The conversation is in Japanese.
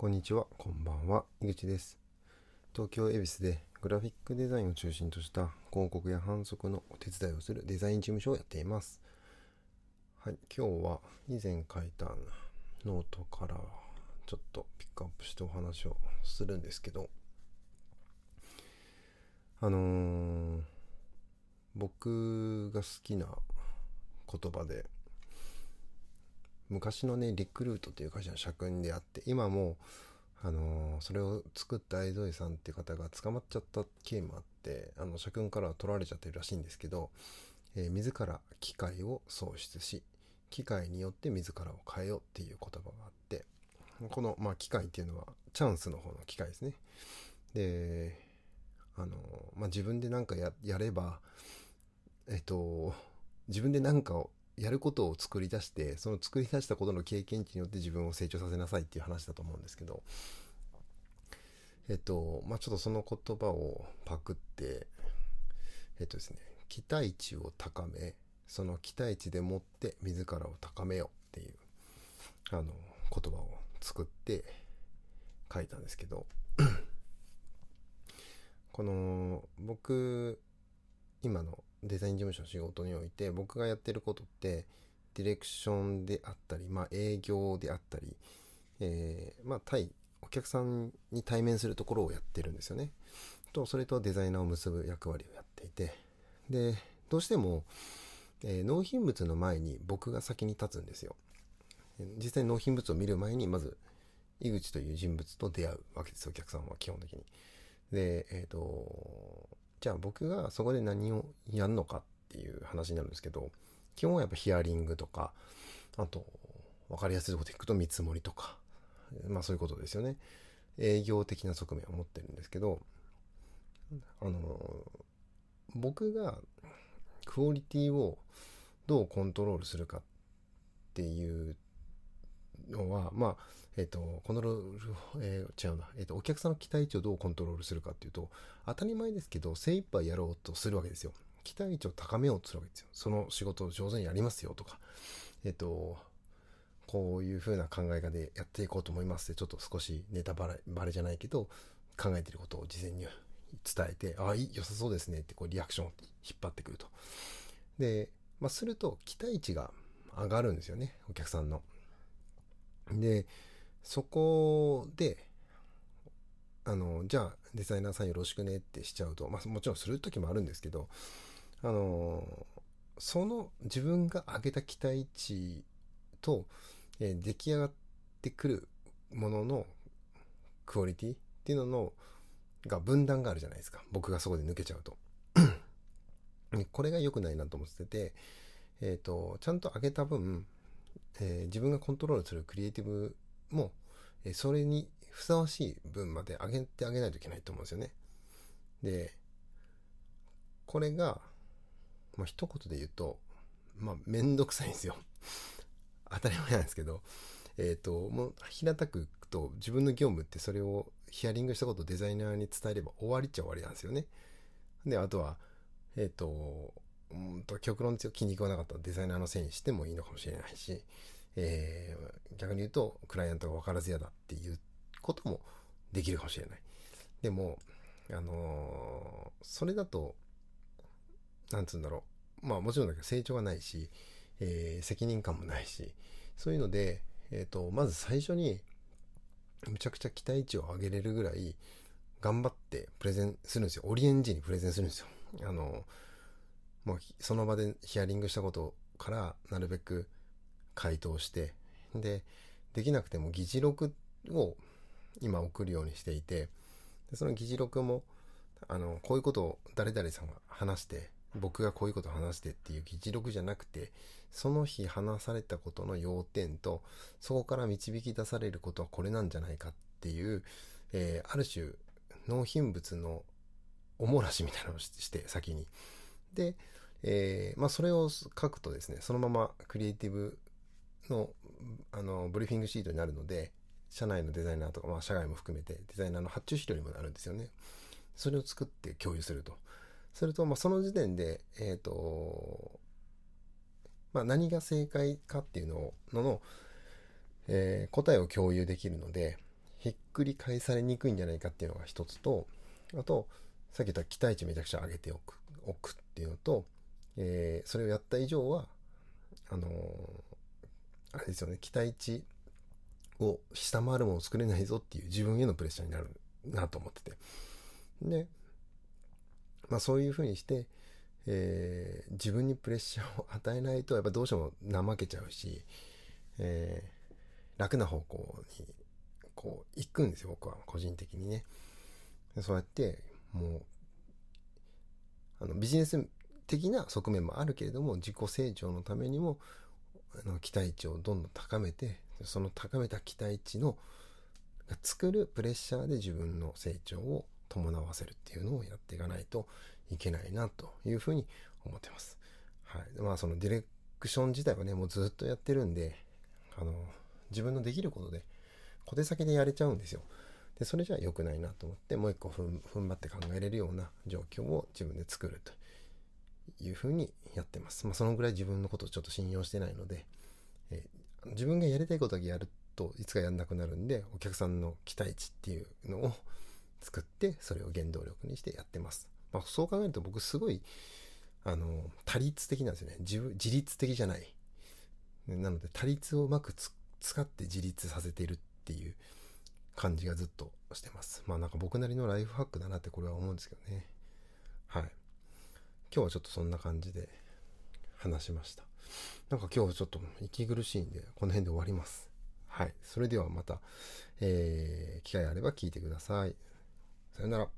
こんにちは、こんばんは、井口です。東京恵比寿でグラフィックデザインを中心とした広告や販促のお手伝いをするデザイン事務所をやっています。はい、今日は以前書いたノートからちょっとピックアップしてお話をするんですけど、あのー、僕が好きな言葉で、昔のねリクルートという会社の社訓であって今もあのー、それを作った相添さんっていう方が捕まっちゃった経緯もあってあの社訓からは取られちゃってるらしいんですけど、えー、自ら機械を創出し機械によって自らを変えようっていう言葉があってこの、まあ、機械っていうのはチャンスの方の機械ですね。であの、まあ、自分で何かややればえっと自分で何かをやることを作り出してその作り出したことの経験値によって自分を成長させなさいっていう話だと思うんですけどえっとまあちょっとその言葉をパクってえっとですね期待値を高めその期待値でもって自らを高めようっていうあの言葉を作って書いたんですけどこの僕今のデザイン事務所の仕事において僕がやってることってディレクションであったり、まあ、営業であったり、えー、まあ、対お客さんに対面するところをやってるんですよね。とそれとデザイナーを結ぶ役割をやっていてでどうしても、えー、納品物の前に僕が先に立つんですよ。実際納品物を見る前にまず井口という人物と出会うわけですお客さんは基本的に。で、えっ、ー、とじゃあ僕がそこで何をやるのかっていう話になるんですけど、基本はやっぱヒアリングとか、あと、分かりやすいとこといくと見積もりとか、まあそういうことですよね。営業的な側面を持ってるんですけど、あの、僕がクオリティをどうコントロールするかっていうのは、まあ、えっ、ー、と、コントロール、えー、違うな、えっ、ー、と、お客さんの期待値をどうコントロールするかっていうと、当たり前ですけど、精一杯やろうとするわけですよ。期待値を高めようとするわけですよ。その仕事を上手にやりますよとか、えっ、と、こういう風な考え方でやっていこうと思いますって、ちょっと少しネタバレバレじゃないけど、考えてることを事前に伝えて、ああ、いい、良さそうですねって、こう、リアクションを引っ張ってくると。で、まあ、すると、期待値が上がるんですよね、お客さんの。で、そこで、あの、じゃあデザイナーさんよろしくねってしちゃうと、まあもちろんする時もあるんですけど、あの、その自分が上げた期待値と、えー、出来上がってくるもののクオリティっていうののが分断があるじゃないですか。僕がそこで抜けちゃうと。これが良くないなと思ってて、えっ、ー、と、ちゃんと上げた分、えー、自分がコントロールするクリエイティブも、え、それにふさわしい分まで上げてあげないといけないと思うんですよね。で、これが、まあ、一言で言うと、まあ、めんどくさいんですよ。当たり前なんですけど、えっ、ー、と、もう平たくと自分の業務ってそれをヒアリングしたことをデザイナーに伝えれば終わりっちゃ終わりなんですよね。で、あとは、えっ、ー、と、うんと極論ですよ気に食わなかったらデザイナーのせいにしてもいいのかもしれないし、えー、逆に言うとクライアントが分からず嫌だっていうこともできるかもしれない。でも、あのー、それだと、なんつうんだろう。まあもちろんだけど成長がないし、えー、責任感もないし、そういうので、えっ、ー、と、まず最初に、むちゃくちゃ期待値を上げれるぐらい、頑張ってプレゼンするんですよ。オリエンジにプレゼンするんですよ。あの、もうその場でヒアリングしたことからなるべく回答して、で、できなくても議事録を今送るようにしていて、その議事録も、あの、こういうことを誰々さんが話して、僕がこういうことを話してっていう議事録じゃなくて、その日話されたことの要点と、そこから導き出されることはこれなんじゃないかっていう、えー、ある種、納品物のおもらしみたいなのをして、先に。で、えー、まあ、それを書くとですね、そのままクリエイティブの、あの、ブリーフィングシートになるので、社内のデザイナーとか、まあ、社外も含めてデザイナーの発注資料にもなるんですよね。それを作って共有すると。すると、まあ、その時点で、えっ、ー、と、まあ、何が正解かっていうののの、えー、答えを共有できるので、ひっくり返されにくいんじゃないかっていうのが一つと、あと、さっき言った期待値めちゃくちゃ上げておく、置くっていうのと、えー、それをやった以上は、あのー、あれですよね、期待値を下回るものを作れないぞっていう自分へのプレッシャーになるなと思ってて。で、まあそういうふうにして、えー、自分にプレッシャーを与えないと、やっぱどうしても怠けちゃうし、えー、楽な方向に、こう、行くんですよ、僕は、個人的にね。そうやって、もう、あの、ビジネス的な側面もあるけれども、自己成長のためにも、あの、期待値をどんどん高めて、その高めた期待値の、作るプレッシャーで自分の成長を伴わせるっていうのをやっていかないといけないなというふうに思ってます。はい。まあそのディレクション自体はね、もうずっとやってるんで、あの、自分のできることで小手先でやれちゃうんですよ。で、それじゃ良くないなと思って、もう一個踏ん張って考えれるような状況を自分で作るというふうにやってます。まあそのぐらい自分のことをちょっと信用してないので、えー、自分がやりたいことだけやるといつかやんなくなるんで、お客さんの期待値っていうのを作って、それを原動力にしてやってます。まあ、そう考えると僕すごい、あの、多律的なんですよね。自自律的じゃない。なので、多律をうまく使って自立させているっていう感じがずっとしてます。まあなんか僕なりのライフハックだなってこれは思うんですけどね。はい。今日はちょっとそんな感じで話しました。なんか今日はちょっと息苦しいんで、この辺で終わります。はい。それではまた、えー、機会あれば聞いてください。さよなら。